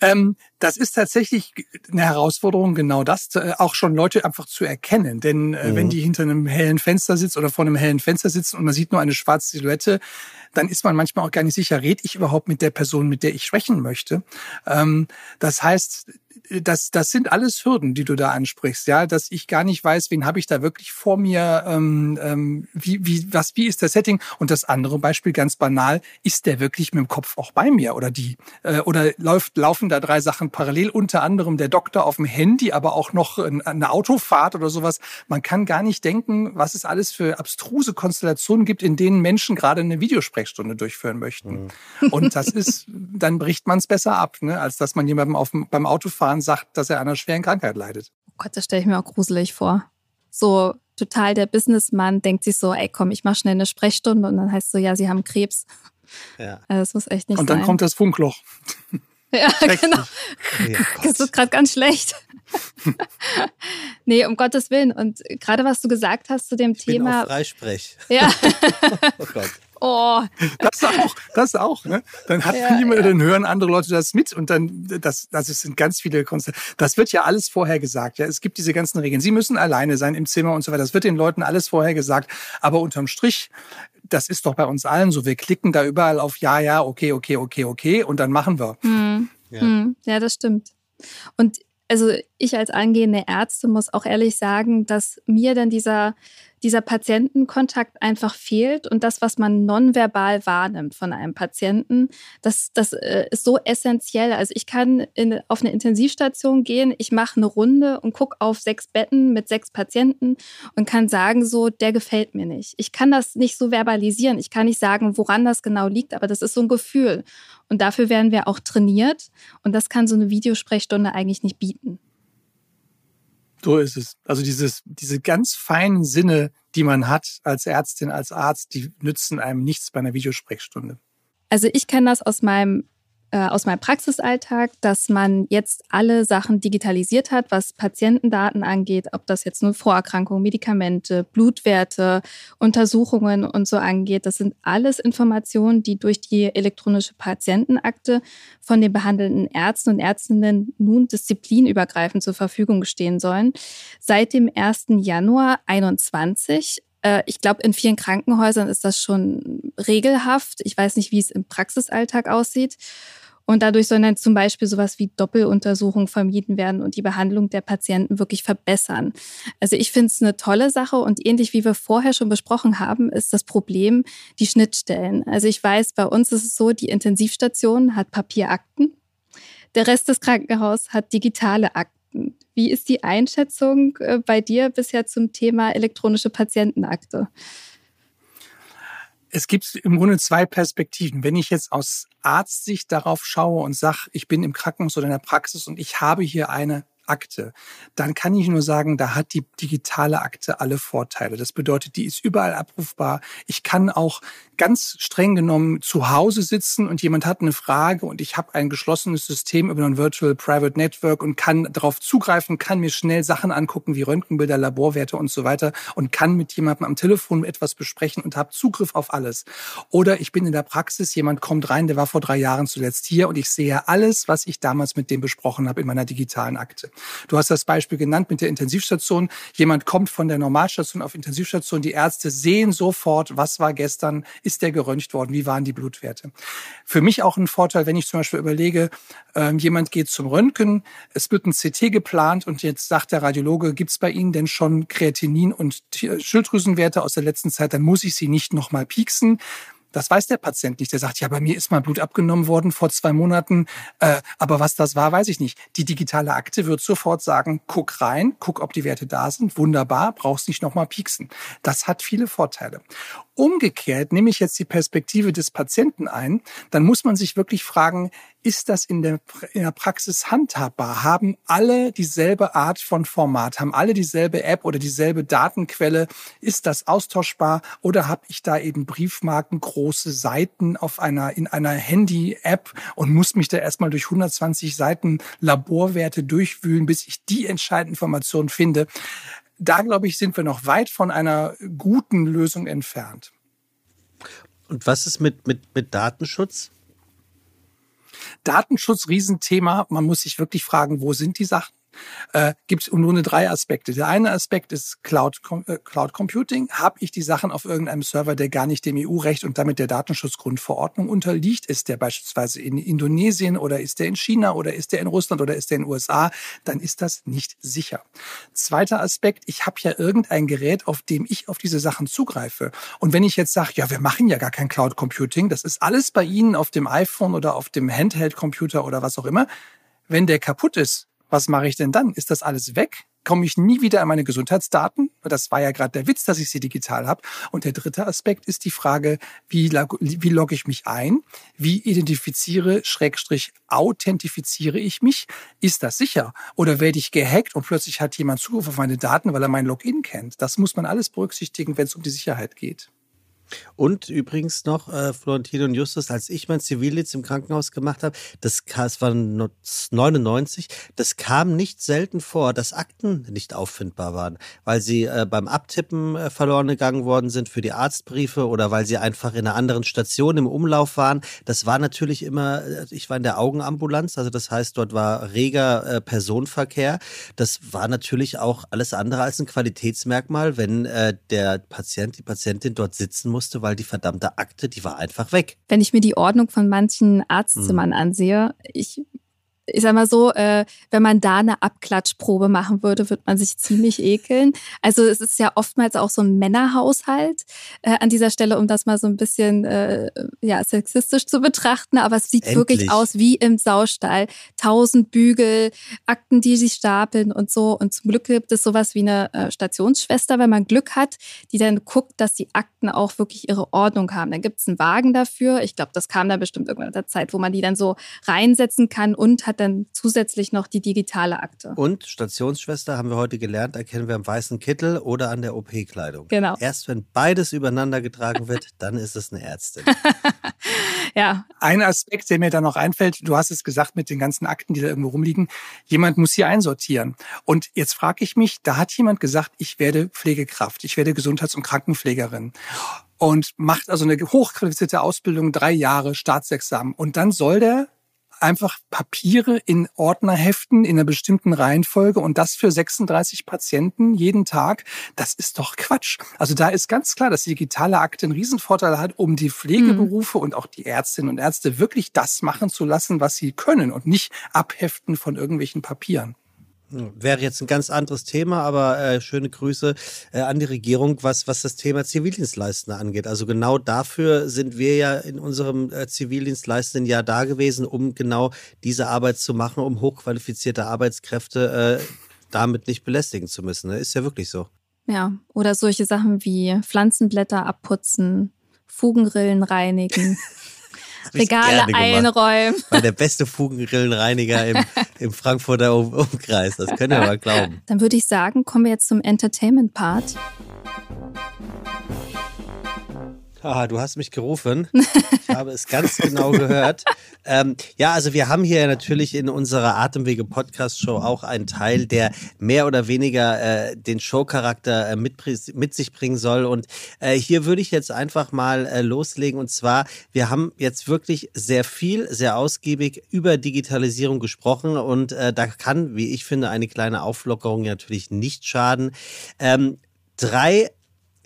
Ähm, das ist tatsächlich eine Herausforderung, genau das, äh, auch schon Leute einfach zu erkennen. Denn äh, mhm. wenn die hinter einem hellen Fenster sitzen oder vor einem hellen Fenster sitzen und man sieht nur eine schwarze Silhouette, dann ist man manchmal auch gar nicht sicher, red ich überhaupt mit der Person, mit der ich sprechen möchte. Ähm, das heißt, das, das sind alles Hürden, die du da ansprichst, ja, dass ich gar nicht weiß, wen habe ich da wirklich vor mir, ähm, ähm, wie, wie, was, wie ist das Setting? Und das andere Beispiel, ganz banal, ist der wirklich mit dem Kopf auch bei mir oder die? Äh, oder läuft, laufen da drei Sachen parallel, unter anderem der Doktor auf dem Handy, aber auch noch eine Autofahrt oder sowas. Man kann gar nicht denken, was es alles für abstruse Konstellationen gibt, in denen Menschen gerade eine Videosprechstunde durchführen möchten. Mhm. Und das ist, dann bricht man es besser ab, ne, als dass man jemandem auf, beim Autofahren Jahren sagt, dass er an einer schweren Krankheit leidet. Oh Gott, das stelle ich mir auch gruselig vor. So total der Businessmann denkt sich so, ey komm, ich mache schnell eine Sprechstunde und dann heißt so, ja, sie haben Krebs. Ja. Also das muss echt nicht sein. Und dann sein. kommt das Funkloch. Ja, genau. das ist gerade ganz schlecht. nee, um Gottes Willen. Und gerade was du gesagt hast zu dem ich Thema. Bin auf Freisprech. Ja. oh Gott. Oh. Das auch, das auch, ne? Dann hat ja, niemand, ja. dann hören andere Leute das mit und dann, das, das sind ganz viele Konzerte. Das wird ja alles vorher gesagt, ja. Es gibt diese ganzen Regeln. Sie müssen alleine sein im Zimmer und so weiter. Das wird den Leuten alles vorher gesagt. Aber unterm Strich, das ist doch bei uns allen so. Wir klicken da überall auf Ja, ja, okay, okay, okay, okay und dann machen wir. Hm. Ja. Hm. ja, das stimmt. Und also ich als angehende Ärzte muss auch ehrlich sagen, dass mir dann dieser dieser Patientenkontakt einfach fehlt und das, was man nonverbal wahrnimmt von einem Patienten, das, das äh, ist so essentiell. Also ich kann in, auf eine Intensivstation gehen, ich mache eine Runde und gucke auf sechs Betten mit sechs Patienten und kann sagen, so, der gefällt mir nicht. Ich kann das nicht so verbalisieren, ich kann nicht sagen, woran das genau liegt, aber das ist so ein Gefühl. Und dafür werden wir auch trainiert und das kann so eine Videosprechstunde eigentlich nicht bieten. So ist es. Also dieses, diese ganz feinen Sinne, die man hat als Ärztin, als Arzt, die nützen einem nichts bei einer Videosprechstunde. Also ich kenne das aus meinem äh, aus meinem Praxisalltag, dass man jetzt alle Sachen digitalisiert hat, was Patientendaten angeht, ob das jetzt nur Vorerkrankungen, Medikamente, Blutwerte, Untersuchungen und so angeht. Das sind alles Informationen, die durch die elektronische Patientenakte von den behandelnden Ärzten und Ärztinnen nun disziplinübergreifend zur Verfügung stehen sollen. Seit dem 1. Januar 2021 äh, ich glaube, in vielen Krankenhäusern ist das schon regelhaft. Ich weiß nicht, wie es im Praxisalltag aussieht. Und dadurch sollen dann zum Beispiel sowas wie Doppeluntersuchungen vermieden werden und die Behandlung der Patienten wirklich verbessern. Also ich finde es eine tolle Sache und ähnlich wie wir vorher schon besprochen haben, ist das Problem die Schnittstellen. Also ich weiß, bei uns ist es so, die Intensivstation hat Papierakten. Der Rest des Krankenhauses hat digitale Akten. Wie ist die Einschätzung äh, bei dir bisher zum Thema elektronische Patientenakte? Es gibt im Grunde zwei Perspektiven. Wenn ich jetzt aus Arztsicht darauf schaue und sage, ich bin im Krankenhaus oder in der Praxis und ich habe hier eine Akte, dann kann ich nur sagen, da hat die digitale Akte alle Vorteile. Das bedeutet, die ist überall abrufbar. Ich kann auch ganz streng genommen zu Hause sitzen und jemand hat eine Frage und ich habe ein geschlossenes System über ein Virtual Private Network und kann darauf zugreifen, kann mir schnell Sachen angucken wie Röntgenbilder, Laborwerte und so weiter und kann mit jemandem am Telefon etwas besprechen und habe Zugriff auf alles. Oder ich bin in der Praxis, jemand kommt rein, der war vor drei Jahren zuletzt hier und ich sehe alles, was ich damals mit dem besprochen habe in meiner digitalen Akte. Du hast das Beispiel genannt mit der Intensivstation. Jemand kommt von der Normalstation auf Intensivstation. Die Ärzte sehen sofort, was war gestern, ist der geröntgt worden, wie waren die Blutwerte. Für mich auch ein Vorteil, wenn ich zum Beispiel überlege, äh, jemand geht zum Röntgen, es wird ein CT geplant und jetzt sagt der Radiologe, gibt es bei Ihnen denn schon Kreatinin und Schilddrüsenwerte aus der letzten Zeit, dann muss ich sie nicht nochmal pieksen. Das weiß der Patient nicht. Der sagt, ja, bei mir ist mal Blut abgenommen worden vor zwei Monaten, äh, aber was das war, weiß ich nicht. Die digitale Akte wird sofort sagen, guck rein, guck, ob die Werte da sind. Wunderbar, brauchst nicht nochmal pieksen. Das hat viele Vorteile. Umgekehrt nehme ich jetzt die Perspektive des Patienten ein, dann muss man sich wirklich fragen, ist das in der, in der Praxis handhabbar? Haben alle dieselbe Art von Format? Haben alle dieselbe App oder dieselbe Datenquelle? Ist das austauschbar? Oder habe ich da eben Briefmarken, große Seiten auf einer, in einer Handy-App und muss mich da erstmal durch 120 Seiten Laborwerte durchwühlen, bis ich die entscheidende Information finde? Da, glaube ich, sind wir noch weit von einer guten Lösung entfernt. Und was ist mit, mit, mit Datenschutz? Datenschutz, Riesenthema. Man muss sich wirklich fragen, wo sind die Sachen? Äh, gibt es nur eine drei Aspekte. Der eine Aspekt ist Cloud, äh, Cloud Computing. Habe ich die Sachen auf irgendeinem Server, der gar nicht dem EU-Recht und damit der Datenschutzgrundverordnung unterliegt? Ist der beispielsweise in Indonesien oder ist der in China oder ist der in Russland oder ist der in den USA? Dann ist das nicht sicher. Zweiter Aspekt, ich habe ja irgendein Gerät, auf dem ich auf diese Sachen zugreife. Und wenn ich jetzt sage, ja, wir machen ja gar kein Cloud Computing, das ist alles bei Ihnen auf dem iPhone oder auf dem Handheld-Computer oder was auch immer, wenn der kaputt ist, was mache ich denn dann? Ist das alles weg? Komme ich nie wieder an meine Gesundheitsdaten? Das war ja gerade der Witz, dass ich sie digital habe. Und der dritte Aspekt ist die Frage, wie, wie logge ich mich ein? Wie identifiziere, schrägstrich, authentifiziere ich mich? Ist das sicher? Oder werde ich gehackt und plötzlich hat jemand Zugriff auf meine Daten, weil er mein Login kennt? Das muss man alles berücksichtigen, wenn es um die Sicherheit geht. Und übrigens noch, äh, Florentin und Justus, als ich mein Zivildienst im Krankenhaus gemacht habe, das, das war 99, das kam nicht selten vor, dass Akten nicht auffindbar waren, weil sie äh, beim Abtippen äh, verloren gegangen worden sind für die Arztbriefe oder weil sie einfach in einer anderen Station im Umlauf waren. Das war natürlich immer, äh, ich war in der Augenambulanz, also das heißt, dort war reger äh, Personenverkehr. Das war natürlich auch alles andere als ein Qualitätsmerkmal, wenn äh, der Patient, die Patientin dort sitzen musste, weil die verdammte Akte, die war einfach weg. Wenn ich mir die Ordnung von manchen Arztzimmern mhm. ansehe, ich ich sag mal so, äh, wenn man da eine Abklatschprobe machen würde, wird man sich ziemlich ekeln. Also es ist ja oftmals auch so ein Männerhaushalt äh, an dieser Stelle, um das mal so ein bisschen äh, ja sexistisch zu betrachten. Aber es sieht Endlich. wirklich aus wie im Saustall. Tausend Bügel, Akten, die sich stapeln und so. Und zum Glück gibt es sowas wie eine äh, Stationsschwester, wenn man Glück hat, die dann guckt, dass die Akten auch wirklich ihre Ordnung haben. Dann gibt es einen Wagen dafür. Ich glaube, das kam da bestimmt irgendwann in der Zeit, wo man die dann so reinsetzen kann und hat hat dann zusätzlich noch die digitale Akte. Und Stationsschwester haben wir heute gelernt, erkennen wir am weißen Kittel oder an der OP-Kleidung. Genau. Erst wenn beides übereinander getragen wird, dann ist es eine Ärztin. ja. Ein Aspekt, der mir da noch einfällt, du hast es gesagt mit den ganzen Akten, die da irgendwo rumliegen, jemand muss hier einsortieren. Und jetzt frage ich mich, da hat jemand gesagt, ich werde Pflegekraft, ich werde Gesundheits- und Krankenpflegerin und macht also eine hochqualifizierte Ausbildung, drei Jahre Staatsexamen. Und dann soll der einfach Papiere in Ordner heften in einer bestimmten Reihenfolge und das für 36 Patienten jeden Tag, das ist doch Quatsch. Also da ist ganz klar, dass die digitale Akte einen Riesenvorteil hat, um die Pflegeberufe mhm. und auch die Ärztinnen und Ärzte wirklich das machen zu lassen, was sie können und nicht abheften von irgendwelchen Papieren. Wäre jetzt ein ganz anderes Thema, aber äh, schöne Grüße äh, an die Regierung, was, was das Thema Zivildienstleistende angeht. Also genau dafür sind wir ja in unserem äh, Zivildienstleistenden Jahr da gewesen, um genau diese Arbeit zu machen, um hochqualifizierte Arbeitskräfte äh, damit nicht belästigen zu müssen. Ne? Ist ja wirklich so. Ja, oder solche Sachen wie Pflanzenblätter abputzen, Fugenrillen reinigen. Regale einräumen. War der beste Fugenrillenreiniger im, im Frankfurter um Umkreis. Das können wir mal glauben. Dann würde ich sagen, kommen wir jetzt zum Entertainment-Part. Ah, du hast mich gerufen. Ich habe es ganz genau gehört. Ähm, ja, also wir haben hier natürlich in unserer Atemwege Podcast Show auch einen Teil, der mehr oder weniger äh, den Showcharakter äh, mit, mit sich bringen soll. Und äh, hier würde ich jetzt einfach mal äh, loslegen. Und zwar, wir haben jetzt wirklich sehr viel, sehr ausgiebig über Digitalisierung gesprochen. Und äh, da kann, wie ich finde, eine kleine Auflockerung natürlich nicht schaden. Ähm, drei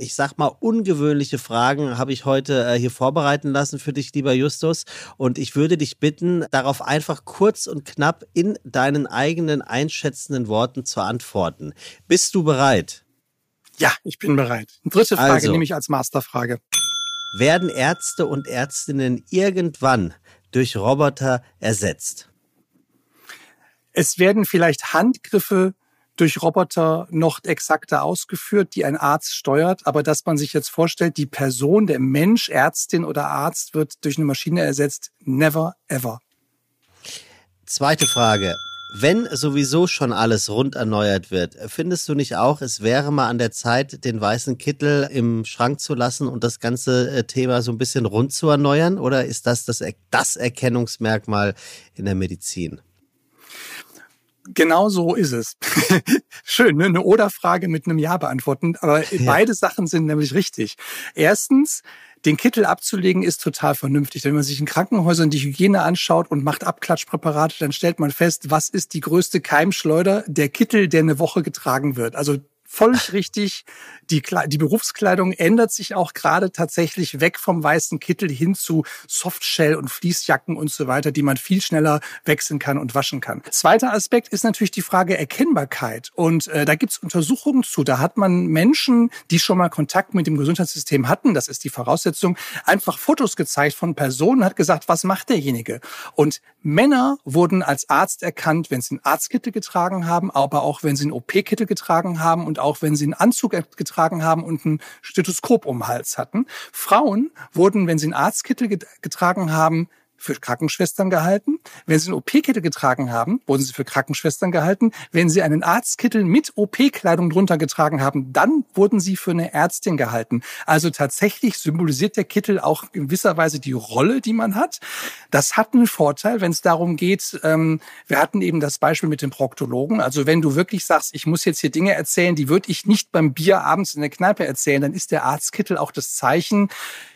ich sag mal, ungewöhnliche Fragen habe ich heute äh, hier vorbereiten lassen für dich, lieber Justus. Und ich würde dich bitten, darauf einfach kurz und knapp in deinen eigenen einschätzenden Worten zu antworten. Bist du bereit? Ja, ich bin bereit. Dritte Frage also, nehme ich als Masterfrage. Werden Ärzte und Ärztinnen irgendwann durch Roboter ersetzt? Es werden vielleicht Handgriffe durch Roboter noch exakter ausgeführt, die ein Arzt steuert. Aber dass man sich jetzt vorstellt, die Person, der Mensch, Ärztin oder Arzt wird durch eine Maschine ersetzt, never ever. Zweite Frage. Wenn sowieso schon alles rund erneuert wird, findest du nicht auch, es wäre mal an der Zeit, den weißen Kittel im Schrank zu lassen und das ganze äh, Thema so ein bisschen rund zu erneuern? Oder ist das das, das Erkennungsmerkmal in der Medizin? Genau so ist es. Schön, ne? eine Oder-Frage mit einem Ja beantworten. Aber ja. beide Sachen sind nämlich richtig. Erstens, den Kittel abzulegen ist total vernünftig. Wenn man sich in Krankenhäusern die Hygiene anschaut und macht Abklatschpräparate, dann stellt man fest, was ist die größte Keimschleuder? Der Kittel, der eine Woche getragen wird. Also völlig richtig. Die, die Berufskleidung ändert sich auch gerade tatsächlich weg vom weißen Kittel hin zu Softshell und Fließjacken und so weiter, die man viel schneller wechseln kann und waschen kann. Zweiter Aspekt ist natürlich die Frage Erkennbarkeit. Und äh, da gibt's Untersuchungen zu. Da hat man Menschen, die schon mal Kontakt mit dem Gesundheitssystem hatten, das ist die Voraussetzung, einfach Fotos gezeigt von Personen, hat gesagt, was macht derjenige? Und Männer wurden als Arzt erkannt, wenn sie einen Arztkittel getragen haben, aber auch wenn sie einen OP-Kittel getragen haben und auch wenn sie einen Anzug getragen haben und ein Stethoskop um den Hals hatten. Frauen wurden, wenn sie einen Arztkittel getragen haben, für Krankenschwestern gehalten. Wenn sie einen OP-Kittel getragen haben, wurden sie für Krankenschwestern gehalten. Wenn sie einen Arztkittel mit OP-Kleidung drunter getragen haben, dann wurden sie für eine Ärztin gehalten. Also tatsächlich symbolisiert der Kittel auch in gewisser Weise die Rolle, die man hat. Das hat einen Vorteil, wenn es darum geht, ähm, wir hatten eben das Beispiel mit dem Proktologen. Also wenn du wirklich sagst, ich muss jetzt hier Dinge erzählen, die würde ich nicht beim Bier abends in der Kneipe erzählen, dann ist der Arztkittel auch das Zeichen,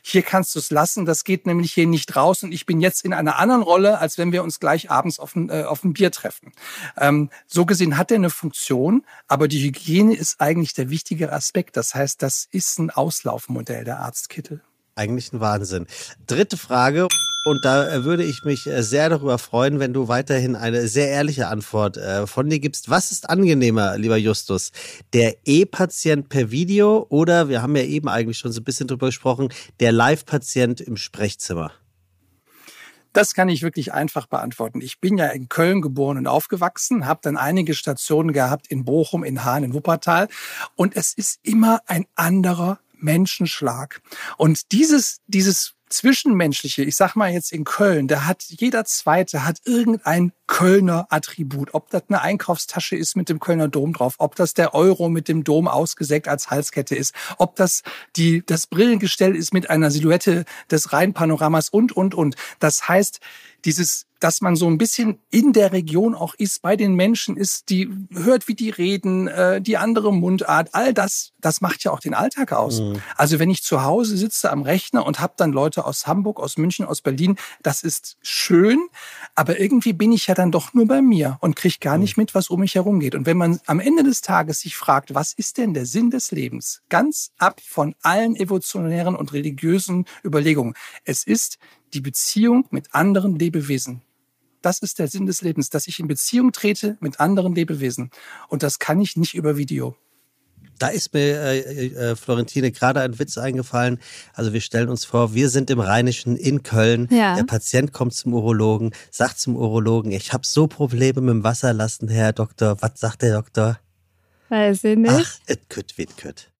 hier kannst du es lassen, das geht nämlich hier nicht raus und ich bin jetzt in einer anderen Rolle, als wenn wir uns gleich abends auf ein, äh, auf ein Bier treffen. Ähm, so gesehen hat er eine Funktion, aber die Hygiene ist eigentlich der wichtigere Aspekt. Das heißt, das ist ein Auslaufmodell der Arztkittel. Eigentlich ein Wahnsinn. Dritte Frage. Und da äh, würde ich mich äh, sehr darüber freuen, wenn du weiterhin eine sehr ehrliche Antwort äh, von dir gibst. Was ist angenehmer, lieber Justus? Der E-Patient per Video oder, wir haben ja eben eigentlich schon so ein bisschen drüber gesprochen, der Live-Patient im Sprechzimmer? Das kann ich wirklich einfach beantworten. Ich bin ja in Köln geboren und aufgewachsen, habe dann einige Stationen gehabt in Bochum, in Hahn, in Wuppertal und es ist immer ein anderer Menschenschlag. Und dieses, dieses Zwischenmenschliche, ich sag mal jetzt in Köln, da hat jeder Zweite hat irgendein Kölner Attribut. Ob das eine Einkaufstasche ist mit dem Kölner Dom drauf, ob das der Euro mit dem Dom ausgesägt als Halskette ist, ob das die, das Brillengestell ist mit einer Silhouette des Rheinpanoramas und, und, und. Das heißt, dieses, dass man so ein bisschen in der Region auch ist, bei den Menschen ist, die hört, wie die reden, äh, die andere Mundart, all das, das macht ja auch den Alltag aus. Mhm. Also wenn ich zu Hause sitze am Rechner und habe dann Leute aus Hamburg, aus München, aus Berlin, das ist schön, aber irgendwie bin ich ja dann doch nur bei mir und kriege gar nicht mhm. mit, was um mich herum geht. Und wenn man am Ende des Tages sich fragt, was ist denn der Sinn des Lebens, ganz ab von allen evolutionären und religiösen Überlegungen, es ist die Beziehung mit anderen Lebewesen. Das ist der Sinn des Lebens, dass ich in Beziehung trete mit anderen Lebewesen. Und das kann ich nicht über Video. Da ist mir, äh, äh, Florentine, gerade ein Witz eingefallen. Also wir stellen uns vor, wir sind im Rheinischen in Köln. Ja. Der Patient kommt zum Urologen, sagt zum Urologen, ich habe so Probleme mit dem Wasserlassen, Herr Doktor. Was sagt der Doktor? Weiß ich nicht. Ach, et kütt, wit kütt.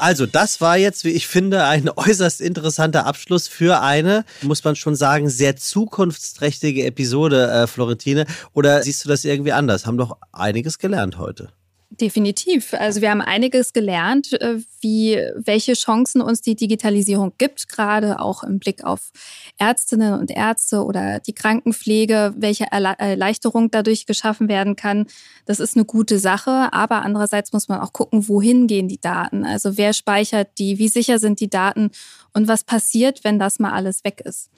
Also, das war jetzt, wie ich finde, ein äußerst interessanter Abschluss für eine, muss man schon sagen, sehr zukunftsträchtige Episode, äh, Florentine. Oder siehst du das irgendwie anders? Haben doch einiges gelernt heute. Definitiv. Also wir haben einiges gelernt, äh, wie welche Chancen uns die Digitalisierung gibt, gerade auch im Blick auf Ärztinnen und Ärzte oder die Krankenpflege, welche Erleichterung dadurch geschaffen werden kann. Das ist eine gute Sache, aber andererseits muss man auch gucken, wohin gehen die Daten? Also wer speichert die, wie sicher sind die Daten und was passiert, wenn das mal alles weg ist?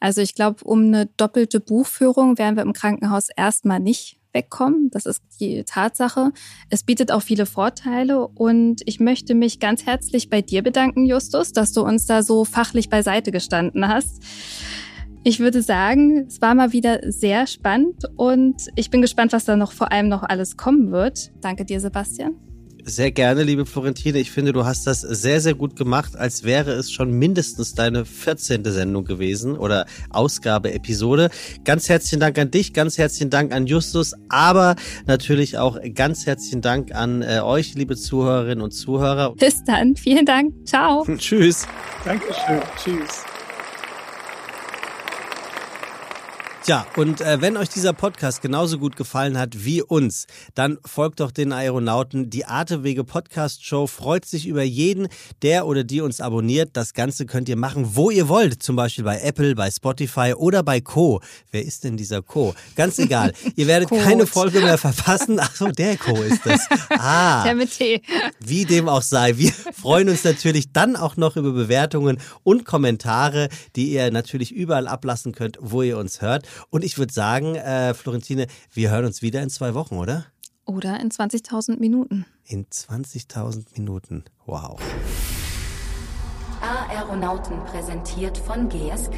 Also ich glaube, um eine doppelte Buchführung werden wir im Krankenhaus erstmal nicht wegkommen. Das ist die Tatsache. Es bietet auch viele Vorteile und ich möchte mich ganz herzlich bei dir bedanken, Justus, dass du uns da so fachlich beiseite gestanden hast. Ich würde sagen, es war mal wieder sehr spannend und ich bin gespannt, was da noch vor allem noch alles kommen wird. Danke dir, Sebastian. Sehr gerne, liebe Florentine. Ich finde, du hast das sehr, sehr gut gemacht, als wäre es schon mindestens deine 14. Sendung gewesen oder Ausgabe, Episode. Ganz herzlichen Dank an dich, ganz herzlichen Dank an Justus, aber natürlich auch ganz herzlichen Dank an äh, euch, liebe Zuhörerinnen und Zuhörer. Bis dann. Vielen Dank. Ciao. Tschüss. Dankeschön. Tschüss. Tja, und äh, wenn euch dieser Podcast genauso gut gefallen hat wie uns, dann folgt doch den Aeronauten. Die Atemwege Podcast Show freut sich über jeden, der oder die uns abonniert. Das Ganze könnt ihr machen, wo ihr wollt. Zum Beispiel bei Apple, bei Spotify oder bei Co. Wer ist denn dieser Co? Ganz egal. Ihr werdet keine Folge mehr verpassen. Ach so, der Co ist das. Ah. Der mit T. Wie dem auch sei. Wir freuen uns natürlich dann auch noch über Bewertungen und Kommentare, die ihr natürlich überall ablassen könnt, wo ihr uns hört. Und ich würde sagen, äh, Florentine, wir hören uns wieder in zwei Wochen, oder? Oder in 20.000 Minuten. In 20.000 Minuten. Wow. Aeronauten präsentiert von GSK.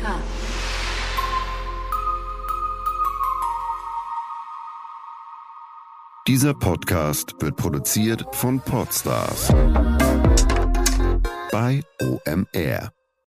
Dieser Podcast wird produziert von Podstars bei OMR.